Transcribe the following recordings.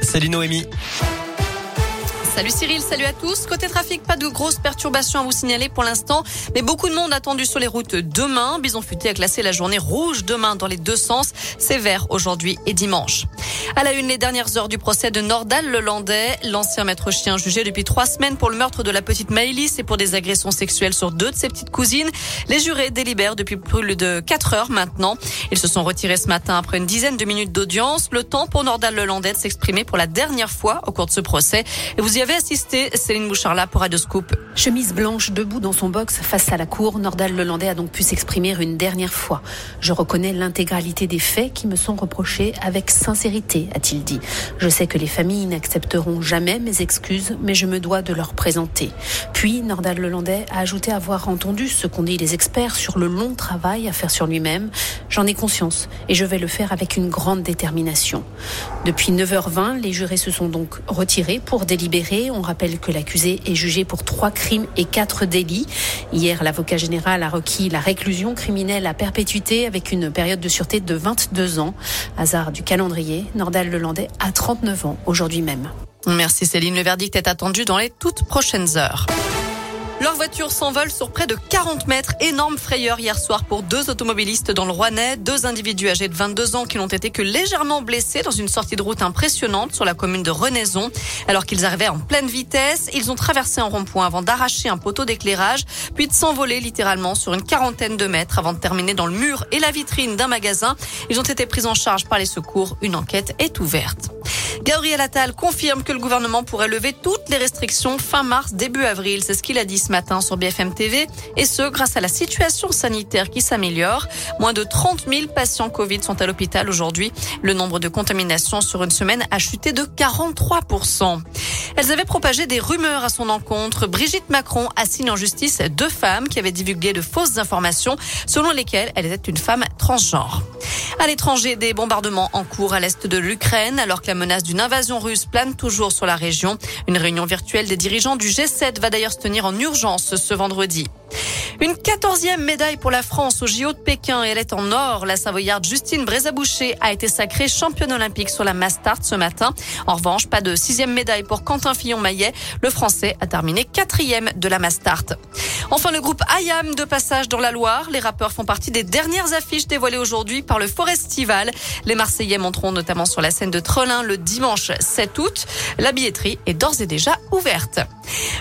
Salut Noémie. Salut Cyril, salut à tous. Côté trafic, pas de grosses perturbations à vous signaler pour l'instant, mais beaucoup de monde attendu sur les routes demain. Bison Futé a classé la journée rouge demain dans les deux sens. Vert aujourd'hui et dimanche. À la une, les dernières heures du procès de Nordal Lelandais, l'ancien maître chien jugé depuis trois semaines pour le meurtre de la petite Maëlys et pour des agressions sexuelles sur deux de ses petites cousines. Les jurés délibèrent depuis plus de quatre heures maintenant. Ils se sont retirés ce matin après une dizaine de minutes d'audience. Le temps pour Nordal Lelandais de s'exprimer pour la dernière fois au cours de ce procès. Et vous y avez assisté, Céline Bouchard pour Radio Scoop. Chemise blanche debout dans son box face à la cour, Nordal Lelandais a donc pu s'exprimer une dernière fois. Je reconnais l'intégralité des faits qui me sont reprochés avec sincérité, a-t-il dit. Je sais que les familles n'accepteront jamais mes excuses, mais je me dois de leur présenter. Puis, Nordal Lelandais a ajouté avoir entendu ce qu'ont dit les experts sur le long travail à faire sur lui-même. J'en ai conscience et je vais le faire avec une grande détermination. Depuis 9h20, les jurés se sont donc retirés pour délibérer on rappelle que l'accusé est jugé pour trois crimes et quatre délits. Hier, l'avocat général a requis la réclusion criminelle à perpétuité avec une période de sûreté de 22 ans. Hasard du calendrier, Nordal Lelandais a 39 ans aujourd'hui même. Merci Céline. Le verdict est attendu dans les toutes prochaines heures. Voiture s'envole sur près de 40 mètres. Énorme frayeur hier soir pour deux automobilistes dans le Rouennais. Deux individus âgés de 22 ans qui n'ont été que légèrement blessés dans une sortie de route impressionnante sur la commune de Renaison. Alors qu'ils arrivaient en pleine vitesse, ils ont traversé un rond-point avant d'arracher un poteau d'éclairage, puis de s'envoler littéralement sur une quarantaine de mètres avant de terminer dans le mur et la vitrine d'un magasin. Ils ont été pris en charge par les secours. Une enquête est ouverte. Gabriel Attal confirme que le gouvernement pourrait lever toutes les restrictions fin mars, début avril. C'est ce qu'il a dit ce matin sur BFM TV. Et ce, grâce à la situation sanitaire qui s'améliore. Moins de 30 000 patients Covid sont à l'hôpital aujourd'hui. Le nombre de contaminations sur une semaine a chuté de 43 elles avaient propagé des rumeurs à son encontre. Brigitte Macron assigne en justice deux femmes qui avaient divulgué de fausses informations selon lesquelles elle était une femme transgenre. À l'étranger, des bombardements en cours à l'est de l'Ukraine, alors que la menace d'une invasion russe plane toujours sur la région. Une réunion virtuelle des dirigeants du G7 va d'ailleurs se tenir en urgence ce vendredi. Une quatorzième médaille pour la France au JO de Pékin elle est en or. La Savoyarde Justine Brézaboucher a été sacrée championne olympique sur la Mastart ce matin. En revanche, pas de sixième médaille pour Quentin Fillon-Maillet. Le Français a terminé quatrième de la Mastart. Enfin, le groupe IAM de passage dans la Loire. Les rappeurs font partie des dernières affiches dévoilées aujourd'hui par le Forestival. Les Marseillais monteront notamment sur la scène de Trelin le dimanche 7 août. La billetterie est d'ores et déjà ouverte.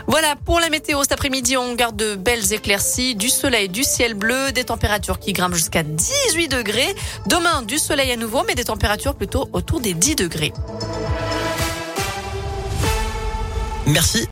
Voilà pour la météo cet après-midi. On garde de belles éclaircies, du soleil, du ciel bleu, des températures qui grimpent jusqu'à 18 degrés. Demain, du soleil à nouveau, mais des températures plutôt autour des 10 degrés. Merci.